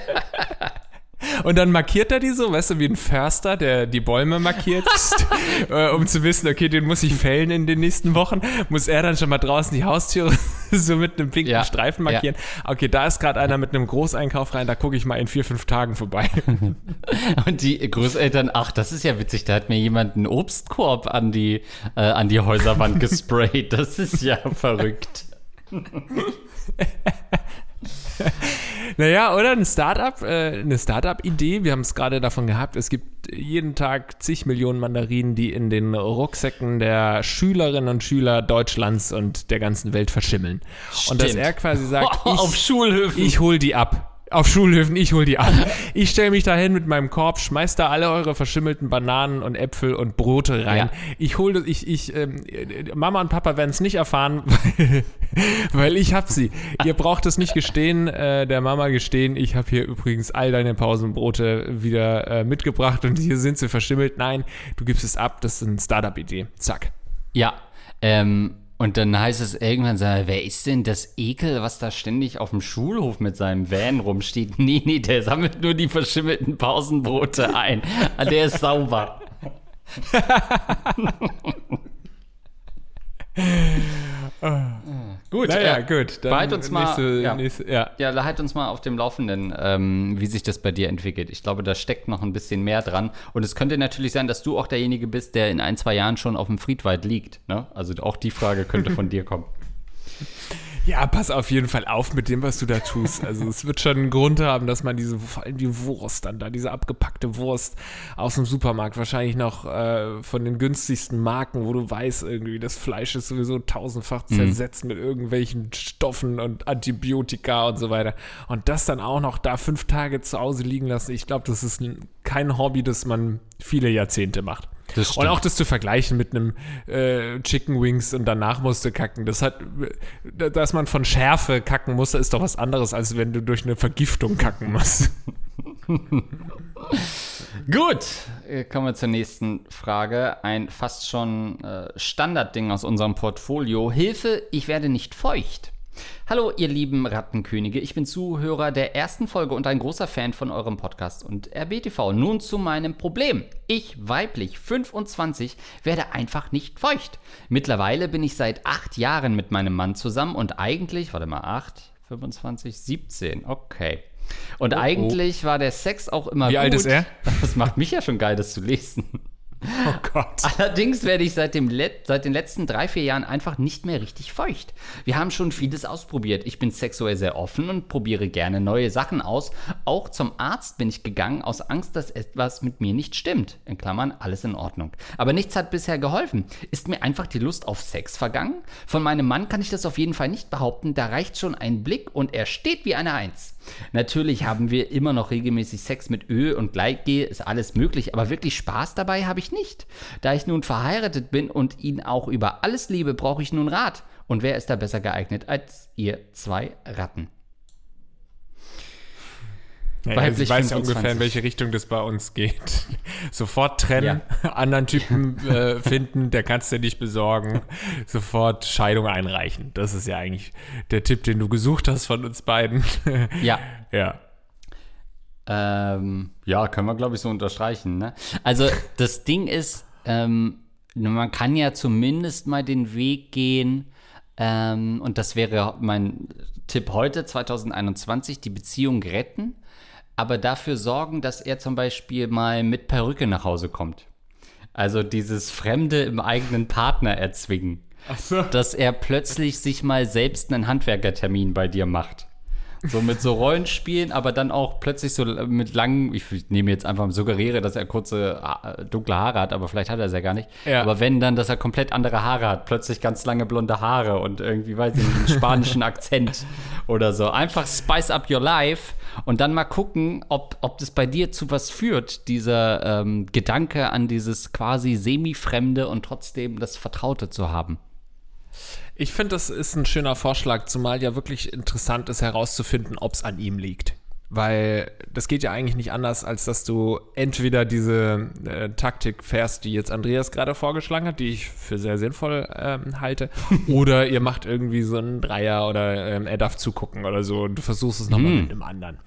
Und dann markiert er die so, weißt du, wie ein Förster, der die Bäume markiert, *laughs* äh, um zu wissen, okay, den muss ich fällen in den nächsten Wochen. Muss er dann schon mal draußen die Haustüre *laughs* so mit einem pinken ja, Streifen markieren. Ja. Okay, da ist gerade einer mit einem Großeinkauf rein, da gucke ich mal in vier, fünf Tagen vorbei. *laughs* Und die Großeltern, ach, das ist ja witzig, da hat mir jemand einen Obstkorb an die, äh, an die Häuserwand gesprayt. Das ist ja verrückt. Naja, oder ein Startup, äh, eine Startup-Idee. Wir haben es gerade davon gehabt. Es gibt jeden Tag zig Millionen Mandarinen, die in den Rucksäcken der Schülerinnen und Schüler Deutschlands und der ganzen Welt verschimmeln. Stimmt. Und dass er quasi sagt, *laughs* ich, auf Schulhöfen. ich hol die ab. Auf Schulhöfen, ich hol die ab. Ich stelle mich da hin mit meinem Korb, schmeiß da alle eure verschimmelten Bananen und Äpfel und Brote rein. Ja. Ich hole ich, ich, ähm, Mama und Papa werden es nicht erfahren, weil, *laughs* weil ich hab sie. Ihr braucht es nicht gestehen, äh, der Mama gestehen, ich habe hier übrigens all deine Pausenbrote wieder äh, mitgebracht und hier sind sie verschimmelt. Nein, du gibst es ab, das ist eine Startup-Idee. Zack. Ja, ähm, und dann heißt es irgendwann, wer ist denn das Ekel, was da ständig auf dem Schulhof mit seinem Van rumsteht? *laughs* Nee, nee, der sammelt nur die verschimmelten Pausenbrote ein. Der ist sauber. *laughs* *laughs* gut, naja, äh, gut. Dann behalt uns mal, nächste, ja, nächste, ja. ja, halt uns mal auf dem Laufenden, ähm, wie sich das bei dir entwickelt. Ich glaube, da steckt noch ein bisschen mehr dran. Und es könnte natürlich sein, dass du auch derjenige bist, der in ein, zwei Jahren schon auf dem Friedwald liegt. Ne? Also auch die Frage könnte von dir kommen. *laughs* Ja, pass auf jeden Fall auf mit dem, was du da tust. Also es wird schon einen Grund haben, dass man diese, vor allem die Wurst dann da, diese abgepackte Wurst aus dem Supermarkt, wahrscheinlich noch äh, von den günstigsten Marken, wo du weißt irgendwie, das Fleisch ist sowieso tausendfach mhm. zersetzt mhm. mit irgendwelchen Stoffen und Antibiotika und so weiter. Und das dann auch noch da fünf Tage zu Hause liegen lassen, ich glaube, das ist kein Hobby, das man viele Jahrzehnte macht. Und auch das zu vergleichen mit einem äh, Chicken Wings und danach musst du kacken. Das hat, dass man von Schärfe kacken muss, ist doch was anderes, als wenn du durch eine Vergiftung kacken musst. *laughs* Gut, äh, kommen wir zur nächsten Frage. Ein fast schon äh, Standardding aus unserem Portfolio. Hilfe, ich werde nicht feucht. Hallo, ihr lieben Rattenkönige. Ich bin Zuhörer der ersten Folge und ein großer Fan von eurem Podcast und RBTV. Nun zu meinem Problem. Ich, weiblich 25, werde einfach nicht feucht. Mittlerweile bin ich seit acht Jahren mit meinem Mann zusammen und eigentlich, warte mal, 8, 25, 17, okay. Und Oh, oh. eigentlich war der Sex auch immer Wie gut. alt ist er? *laughs* Das macht mich ja schon geil, das zu lesen. Oh Gott. Allerdings werde ich seit, dem Let seit den letzten drei, vier Jahren einfach nicht mehr richtig feucht. Wir haben schon vieles ausprobiert. Ich bin sexuell sehr offen und probiere gerne neue Sachen aus. Auch zum Arzt bin ich gegangen, aus Angst, dass etwas mit mir nicht stimmt. In Klammern, alles in Ordnung. Aber nichts hat bisher geholfen. Ist mir einfach die Lust auf Sex vergangen? Von meinem Mann kann ich das auf jeden Fall nicht behaupten. Da reicht schon ein Blick und er steht wie eine Eins. Natürlich haben wir immer noch regelmäßig Sex mit Öl und Gleitgel, ist alles möglich, aber wirklich Spaß dabei habe ich nicht. Da ich nun verheiratet bin und ihn auch über alles liebe, brauche ich nun Rat. Und wer ist da besser geeignet als ihr zwei Ratten? Ja, Weiblich ich weiß ja 25. ungefähr, in welche Richtung das bei uns geht. *laughs* Sofort trennen, *laughs* anderen Typen *laughs* äh, finden, der kannst du nicht besorgen. Sofort Scheidung einreichen. Das ist ja eigentlich der Tipp, den du gesucht hast von uns beiden. Ja. ja. Ähm, ja, können wir, glaube ich, so unterstreichen. Ne? Also, das Ding ist, ähm, man kann ja zumindest mal den Weg gehen, ähm, und das wäre mein Tipp heute, 2021, die Beziehung retten, aber dafür sorgen, dass er zum Beispiel mal mit Perücke nach Hause kommt. Also dieses Fremde im eigenen Partner erzwingen. Ach so. Dass er plötzlich sich mal selbst einen Handwerkertermin bei dir macht. So mit so Rollenspielen, aber dann auch plötzlich so mit langen, ich nehme jetzt einfach, suggeriere, dass er kurze, dunkle Haare hat, aber vielleicht hat er es ja gar nicht. Ja. Aber wenn dann, dass er komplett andere Haare hat, plötzlich ganz lange blonde Haare und irgendwie, weiß ich nicht, einen spanischen Akzent oder so. Einfach spice up your life und dann mal gucken, ob, ob das bei dir zu was führt, dieser ähm, Gedanke an dieses quasi semi-Fremde und trotzdem das Vertraute zu haben. Ich finde, das ist ein schöner Vorschlag, zumal ja wirklich interessant ist herauszufinden, ob es an ihm liegt. Weil das geht ja eigentlich nicht anders, als dass du entweder diese äh, Taktik fährst, die jetzt Andreas gerade vorgeschlagen hat, die ich für sehr sinnvoll ähm, halte, *laughs* oder ihr macht irgendwie so einen Dreier oder ähm, er darf zugucken oder so und du versuchst es nochmal mit einem anderen.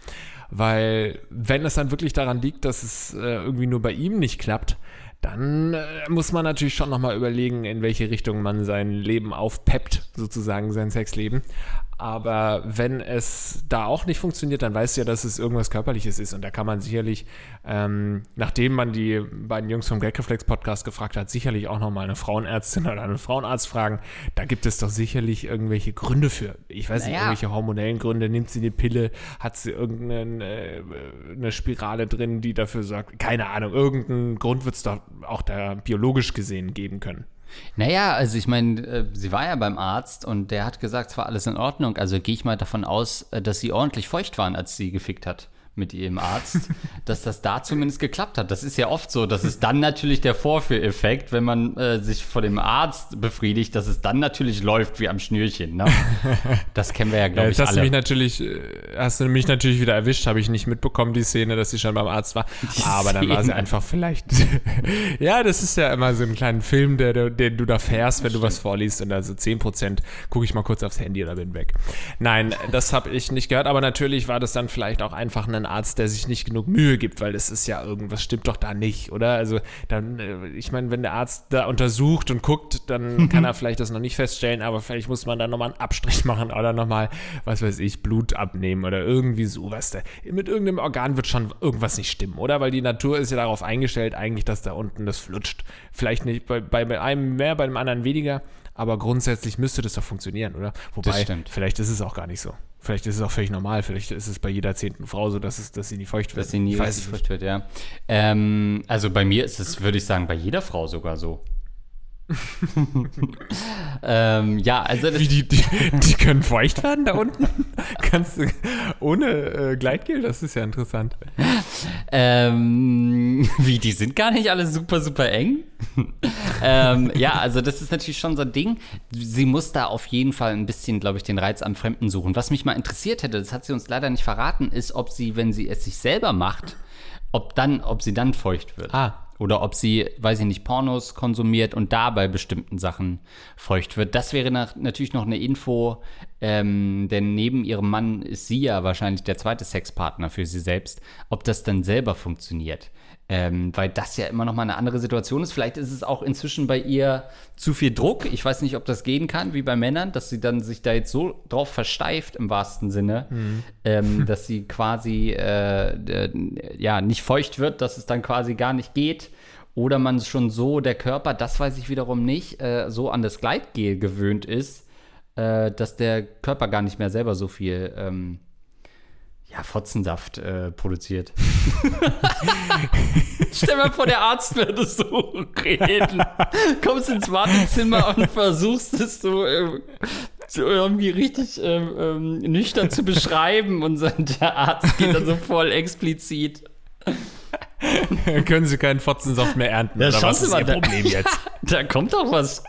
Weil wenn es dann wirklich daran liegt, dass es äh, irgendwie nur bei ihm nicht klappt, dann äh, muss man natürlich schon nochmal überlegen, in welche Richtung man sein Leben aufpeppt, sozusagen sein Sexleben. Aber wenn es da auch nicht funktioniert, dann weißt du ja, dass es irgendwas Körperliches ist. Und da kann man sicherlich, ähm, nachdem man die beiden Jungs vom Gagreflex-Podcast gefragt hat, sicherlich auch nochmal eine Frauenärztin *laughs* oder einen Frauenarzt fragen. Da gibt es doch sicherlich irgendwelche Gründe für. Ich weiß nicht, Naja. irgendwelche hormonellen Gründe. Nimmt sie eine Pille? Hat sie irgendeine äh, eine Spirale drin, die dafür sorgt? Keine Ahnung. Irgendeinen Grund wird es doch auch da biologisch gesehen geben können. Naja, also ich meine, äh, sie war ja beim Arzt und der hat gesagt, es war alles in Ordnung. Also gehe ich mal davon aus, äh, dass sie ordentlich feucht waren, als sie gefickt hat mit ihrem Arzt, *laughs* dass das da zumindest geklappt hat. Das ist ja oft so. Das ist dann natürlich der Vorführeffekt, wenn man äh, sich vor dem Arzt befriedigt, dass es dann natürlich läuft wie am Schnürchen. Ne? *laughs* Das kennen wir ja, Ja, glaube jetzt ich, hast du mich alle. natürlich, äh, hast du mich natürlich wieder erwischt, habe ich nicht mitbekommen, die Szene, dass sie schon beim Arzt war. Aber dann war sie Szene. einfach vielleicht. *laughs* ja, das ist ja immer so ein kleiner Film, der, der, den du da fährst, wenn du was vorliest und also 10% gucke ich mal kurz aufs Handy oder bin weg. Nein, das habe ich nicht gehört, aber natürlich war das dann vielleicht auch einfach ein Arzt, der sich nicht genug Mühe gibt, weil es ist ja irgendwas stimmt doch da nicht, oder? Also dann, äh, ich meine, wenn der Arzt da untersucht und guckt, dann *laughs* kann er vielleicht das noch nicht feststellen, aber vielleicht muss man dann nochmal einen Abstrich machen oder nochmal, was weiß ich, Blut abnehmen oder irgendwie sowas. Da, mit irgendeinem Organ wird schon irgendwas nicht stimmen, oder? Weil die Natur ist ja darauf eingestellt, eigentlich, dass da unten das flutscht. Vielleicht nicht bei, bei einem mehr, bei dem anderen weniger, aber grundsätzlich müsste das doch funktionieren, oder? Wobei, Das stimmt. vielleicht ist es auch gar nicht so. Vielleicht ist es auch völlig normal. Vielleicht ist es bei jeder zehnten Frau so, dass, es, dass sie nie feucht wird. Dass sie nie feucht wird, ja. Ähm, also bei mir ist es, würde ich sagen, bei jeder Frau sogar so. Ähm, ja, also Wie die, die, die können feucht werden da unten? *laughs* Kannst du ohne äh, Gleitgel? Das ist ja interessant. Ähm, wie, die sind gar nicht alle super, super eng? ähm, ja, also das ist natürlich schon so ein Ding. Sie muss da auf jeden Fall ein bisschen, glaube ich, den Reiz am Fremden suchen. Was mich mal interessiert hätte, das hat sie uns leider nicht verraten, ist, ob sie, wenn sie es sich selber macht, ob dann, ob sie dann feucht wird. Ah, Oder ob sie, weiß ich nicht, Pornos konsumiert und da bei bestimmten Sachen feucht wird. Das wäre nach, natürlich noch eine Info, ähm, denn neben ihrem Mann ist sie ja wahrscheinlich der zweite Sexpartner für sie selbst, ob das dann selber funktioniert. Ähm, weil das ja immer noch mal eine andere Situation ist. Vielleicht ist es auch inzwischen bei ihr zu viel Druck. Ich weiß nicht, ob das gehen kann, wie bei Männern, dass sie dann sich da jetzt so drauf versteift im wahrsten Sinne, mhm. ähm, dass sie quasi äh, äh, ja nicht feucht wird, dass es dann quasi gar nicht geht. Oder man schon so, der Körper, das weiß ich wiederum nicht, äh, so an das Gleitgel gewöhnt ist, äh, dass der Körper gar nicht mehr selber so viel ähm, ja, Fotzensaft äh, produziert. *laughs* Stell mal vor, der Arzt würde so reden. Kommst ins Wartezimmer und versuchst es so, äh, so irgendwie richtig ähm, ähm, nüchtern zu beschreiben und der Arzt geht dann so voll explizit. Können Sie keinen Fotzensaft mehr ernten? Ja, oder was ist Ihr Problem da, jetzt? Ja, *laughs* da kommt doch was.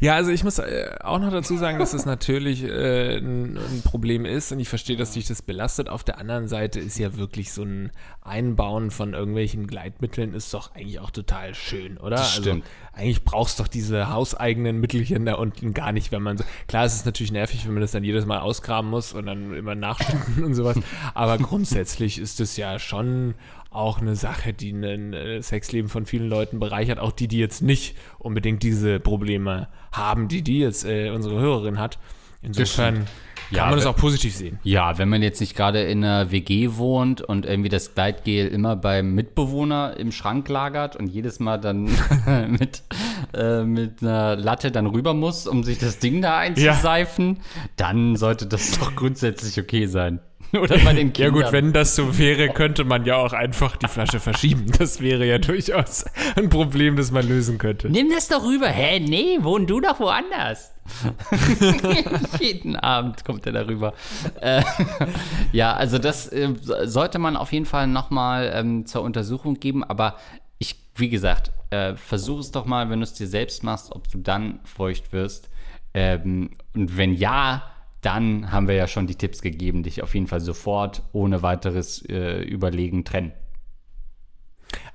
Ja, also ich muss äh, auch noch dazu sagen, dass es natürlich äh, ein, ein, Problem ist und ich verstehe, dass dich das belastet. Auf der anderen Seite ist ja wirklich so ein Einbauen von irgendwelchen Gleitmitteln ist doch eigentlich auch total schön, oder? Das also stimmt. Also eigentlich brauchst du doch diese hauseigenen Mittelchen da unten gar nicht, wenn man so. Klar, es ist natürlich nervig, wenn man das dann jedes Mal ausgraben muss und dann immer nachschütten *laughs* und sowas. Aber grundsätzlich ist es ja schon auch eine Sache, die ein äh, Sexleben von vielen Leuten bereichert, auch die, die jetzt nicht unbedingt diese Probleme haben, die die jetzt äh, unsere Hörerin hat. Insofern ja, kann man das auch positiv sehen. Ja, wenn man jetzt nicht gerade in einer WG wohnt und irgendwie das Gleitgel immer beim Mitbewohner im Schrank lagert und jedes Mal dann *laughs* mit, äh, mit einer Latte dann rüber muss, um sich das Ding da einzuseifen, ja. dann sollte das doch grundsätzlich okay sein. *laughs* Oder bei den Kindern. *laughs* Ja gut, wenn das so wäre, könnte man ja auch einfach die Flasche verschieben. Das wäre ja durchaus ein Problem, das man lösen könnte. Nimm das doch rüber. Hä, nee, wohn du doch woanders. *laughs* Jeden Abend kommt er darüber. Äh, ja, also das äh, sollte man auf jeden Fall nochmal ähm, zur Untersuchung geben. Aber ich, wie gesagt, äh, versuch es doch mal, wenn du es dir selbst machst, ob du dann feucht wirst. Ähm, und wenn ja, dann haben wir ja schon die Tipps gegeben, dich auf jeden Fall sofort ohne weiteres äh, Überlegen trennen.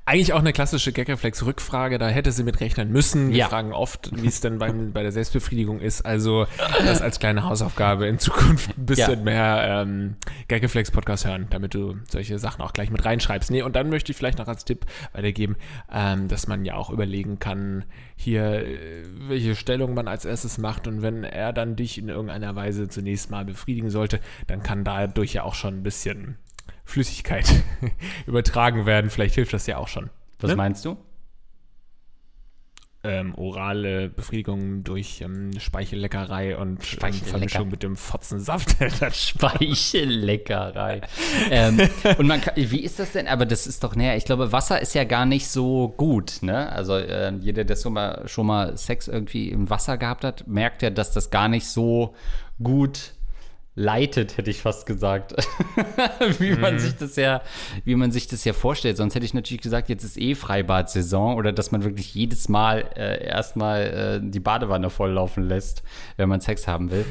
Eigentlich auch eine klassische Gagreflex-Rückfrage, da hätte sie mit rechnen müssen. Wir ja. fragen oft, wie es denn beim, bei der Selbstbefriedigung ist. Also das als kleine Hausaufgabe in Zukunft ein bisschen ja. mehr ähm, Gagreflex-Podcast hören, damit du solche Sachen auch gleich mit reinschreibst. Nee, und dann möchte ich vielleicht noch als Tipp weitergeben, ähm, dass man ja auch überlegen kann, hier, äh, welche Stellung man als erstes macht. Und wenn er dann dich in irgendeiner Weise zunächst mal befriedigen sollte, dann kann dadurch ja auch schon ein bisschen Flüssigkeit *laughs* übertragen werden. Vielleicht hilft das ja auch schon. Was ne? meinst du? Ähm, orale Befriedigung durch ähm, Speichelleckerei und Vermischung mit dem Fotzensaft. *laughs* Speichelleckerei. ähm, und man kann, wie ist das denn? Aber das ist doch näher. Ich glaube, Wasser ist ja gar nicht so gut. Ne? Also äh, jeder, der schon mal, schon mal Sex irgendwie im Wasser gehabt hat, merkt ja, dass das gar nicht so gut leitet, hätte ich fast gesagt. *laughs* wie man mhm. sich das ja, wie man sich das ja vorstellt. Sonst hätte ich natürlich gesagt, jetzt ist eh Freibad-Saison oder dass man wirklich jedes Mal äh, erstmal äh, die Badewanne volllaufen lässt, wenn man Sex haben will.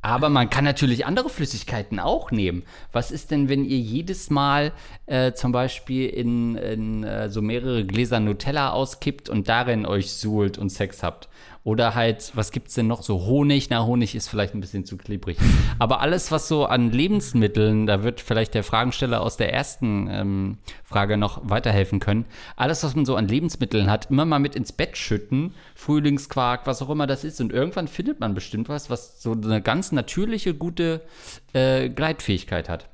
Aber man kann natürlich andere Flüssigkeiten auch nehmen. Was ist denn, wenn ihr jedes Mal äh, zum Beispiel in, in äh, so mehrere Gläser Nutella auskippt und darin euch suhlt und Sex habt? Oder halt, was gibt's denn noch? So Honig. Na, Honig ist vielleicht ein bisschen zu klebrig. Aber alles, was so an Lebensmitteln, da wird vielleicht der Fragensteller aus der ersten ähm, Frage noch weiterhelfen können. Alles, was man so an Lebensmitteln hat, immer mal mit ins Bett schütten. Frühlingsquark, was auch immer das ist. Und irgendwann findet man bestimmt was, was so eine ganz natürliche, gute äh, Gleitfähigkeit hat.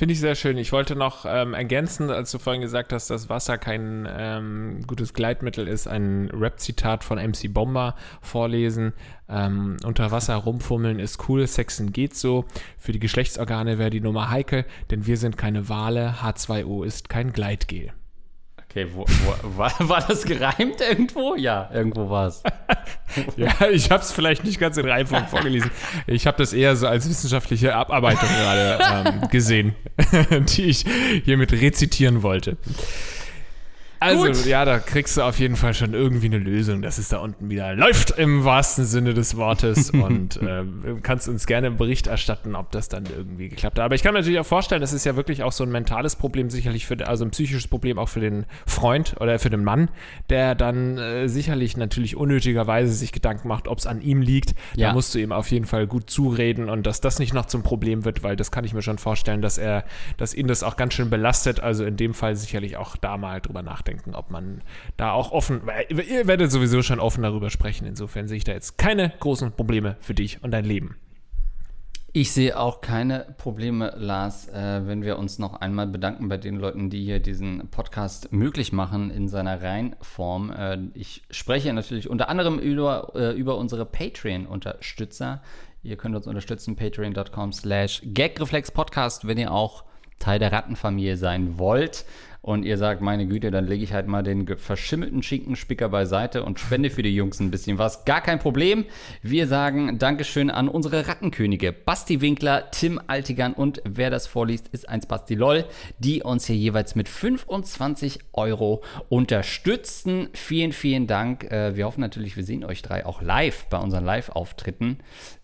Finde ich sehr schön. Ich wollte noch ähm, ergänzen, als du vorhin gesagt hast, dass Wasser kein ähm, gutes Gleitmittel ist, ein Rap-Zitat von MC Bomber vorlesen. Ähm, unter Wasser rumfummeln ist cool, Sexen geht so. Für die Geschlechtsorgane wäre die Nummer heikel, denn wir sind keine Wale, H2O ist kein Gleitgel. Okay, wo, wo, *laughs* war, war, das gereimt irgendwo? Ja, irgendwo war es. *laughs* ja, ich habe es vielleicht nicht ganz in Reihenfolge vorgelesen. Ich habe das eher so als wissenschaftliche Abarbeitung gerade ähm, gesehen, *laughs* die ich hiermit rezitieren wollte. Also, Gut. ja, da kriegst du auf jeden Fall schon irgendwie eine Lösung, dass es da unten wieder läuft im wahrsten Sinne des Wortes *laughs* und äh, kannst uns gerne einen Bericht erstatten, ob das dann irgendwie geklappt hat. Aber ich kann mir natürlich auch vorstellen, das ist ja wirklich auch so ein mentales Problem, sicherlich für, also ein psychisches Problem auch für den Freund oder für den Mann, der dann äh, sicherlich natürlich unnötigerweise sich Gedanken macht, ob es an ihm liegt. Ja. Da musst du ihm auf jeden Fall gut zureden und dass das nicht noch zum Problem wird, weil das kann ich mir schon vorstellen, dass er, dass ihn das auch ganz schön belastet. Also in dem Fall sicherlich auch da mal drüber nachdenken, ob man da auch offen, weil ihr werdet sowieso schon offen darüber sprechen. Insofern sehe ich da jetzt keine großen Probleme für dich und dein Leben. Ich sehe auch keine Probleme, Lars, äh, wenn wir uns noch einmal bedanken bei den Leuten, die hier diesen Podcast möglich machen in seiner Reinform. Äh, ich spreche natürlich unter anderem über, äh, über unsere Patreon-Unterstützer. Ihr könnt uns unterstützen, patreon.com slash gagreflexpodcast, wenn ihr auch Teil der Rattenfamilie sein wollt. Und ihr sagt, meine Güte, dann lege ich halt mal den verschimmelten Schinkenspicker beiseite und spende für die Jungs ein bisschen was. Gar kein Problem. Wir sagen Dankeschön an unsere Rattenkönige Basti Winkler, Tim Altigan und wer das vorliest, ist eins Basti Loll, die uns hier jeweils mit 25 Euro unterstützen. Vielen, vielen Dank. Äh, Wir hoffen natürlich, wir sehen euch drei auch live bei unseren Live-Auftritten.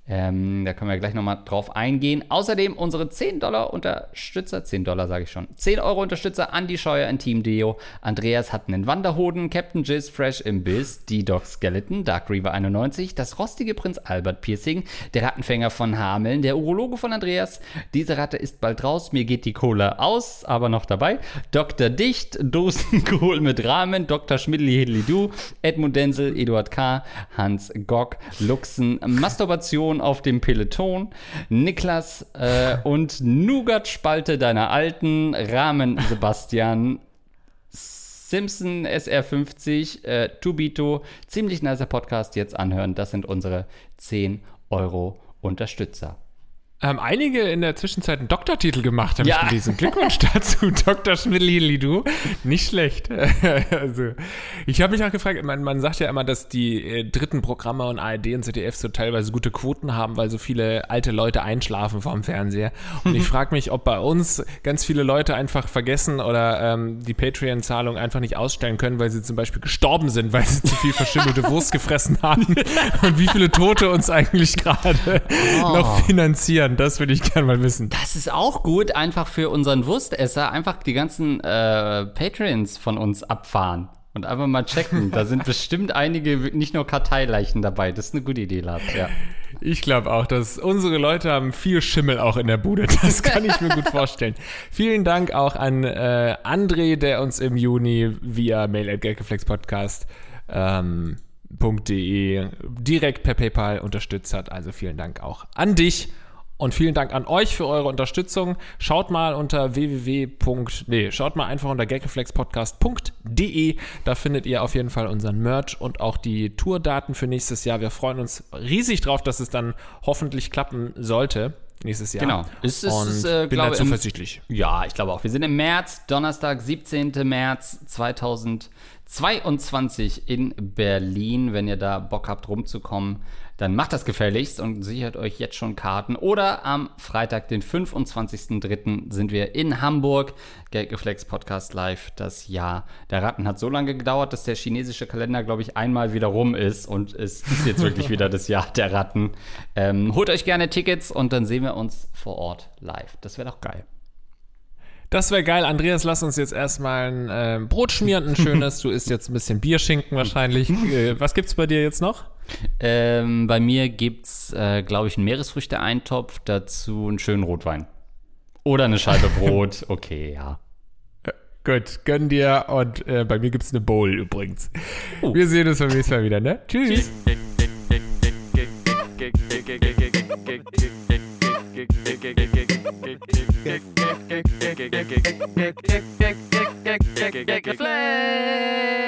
Ähm, da können wir gleich nochmal drauf eingehen. Außerdem unsere 10 Dollar Unterstützer, 10 Dollar sage ich schon, 10 Euro Unterstützer, Andy Scheuer in Team Deo, Andreas hat einen Wanderhoden, Captain Jizz Fresh im Biss, D-Dog Skeleton, Dark Reaver 91, das rostige Prinz Albert Piercing, der Rattenfänger von Hameln, der Urologe von Andreas, diese Ratte ist bald raus, mir geht die Cola aus, aber noch dabei, Dr. Dicht, Dosenkohl mit Rahmen, Dr. Schmidli Hidli Du, Edmund Denzel, Eduard K., Hans Gock, Luxen, Masturbation auf dem Peloton, Niklas äh, und Nougat-Spalte deiner Alten, Rahmen Sebastian, Simpson SR50, äh, Tubito, ziemlich nicer Podcast, jetzt anhören. Das sind unsere 10 Euro Unterstützer. Haben einige in der Zwischenzeit einen Doktortitel gemacht, habe Ja. ich gelesen. Glückwunsch *laughs* dazu, Dr. Schmidli-Lidu. Nicht schlecht. *laughs* also, ich habe mich auch gefragt, man, man sagt ja immer, dass die äh, dritten Programme und ARD und ZDF so teilweise gute Quoten haben, weil so viele alte Leute einschlafen vorm Fernseher. Und ich *laughs* frage mich, ob bei uns ganz viele Leute einfach vergessen oder ähm, die Patreon-Zahlung einfach nicht ausstellen können, weil sie zum Beispiel gestorben sind, weil sie zu viel verschimmelte Wurst gefressen haben. Und wie viele Tote uns eigentlich gerade noch finanzieren. Das würde ich gerne mal wissen. Das ist auch gut, einfach für unseren Wurstesser, einfach die ganzen äh, Patreons von uns abfahren. Und einfach mal checken. Da sind *laughs* bestimmt einige, nicht nur Karteileichen dabei. Das ist eine gute Idee, Lars. Ja. Ich glaube auch, dass unsere Leute haben viel Schimmel auch in der Bude. *laughs* Das kann ich mir gut vorstellen. Vielen Dank auch an äh, André, der uns im Juni via mail at geldgeflexpodcast ähm, direkt per PayPal unterstützt hat. Also vielen Dank auch an dich. Und vielen Dank an euch für eure Unterstützung. Schaut mal unter www. Nee, schaut mal einfach unter gaggeflexpodcast.de. Da findet ihr auf jeden Fall unseren Merch und auch die Tourdaten für nächstes Jahr. Wir freuen uns riesig drauf, dass es dann hoffentlich klappen sollte nächstes Jahr. Genau. Es ist, und äh, bin da glaube, im- zuversichtlich. Ja, ich glaube auch. Wir sind im März, Donnerstag, 17. März 2022 in Berlin. Wenn ihr da Bock habt, rumzukommen, dann macht das gefälligst und sichert euch jetzt schon Karten. Oder am Freitag, den 25.03. sind wir in Hamburg. Geldgeflex Podcast Live. Das Jahr der Ratten hat so lange gedauert, dass der chinesische Kalender, glaube ich, einmal wieder rum ist. Und es ist jetzt wirklich wieder das Jahr der Ratten. Ähm, holt euch gerne Tickets und dann sehen wir uns vor Ort live. Das wäre doch geil. Das wäre geil. Andreas, lass uns jetzt erstmal ein äh, Brot schmieren, ein schönes. *laughs* Du isst jetzt ein bisschen Bierschinken wahrscheinlich. Äh, was gibt's bei dir jetzt noch? Ähm, bei mir gibt's, äh, glaube ich, einen Meeresfrüchte-Eintopf, dazu einen schönen Rotwein. Oder eine Scheibe *laughs* Brot. Okay, ja. Gut, gönn dir. Und äh, bei mir gibt's eine Bowl übrigens. Wir sehen uns beim nächsten Mal wieder, ne? Tschüss. Tschüss. *laughs* Flex.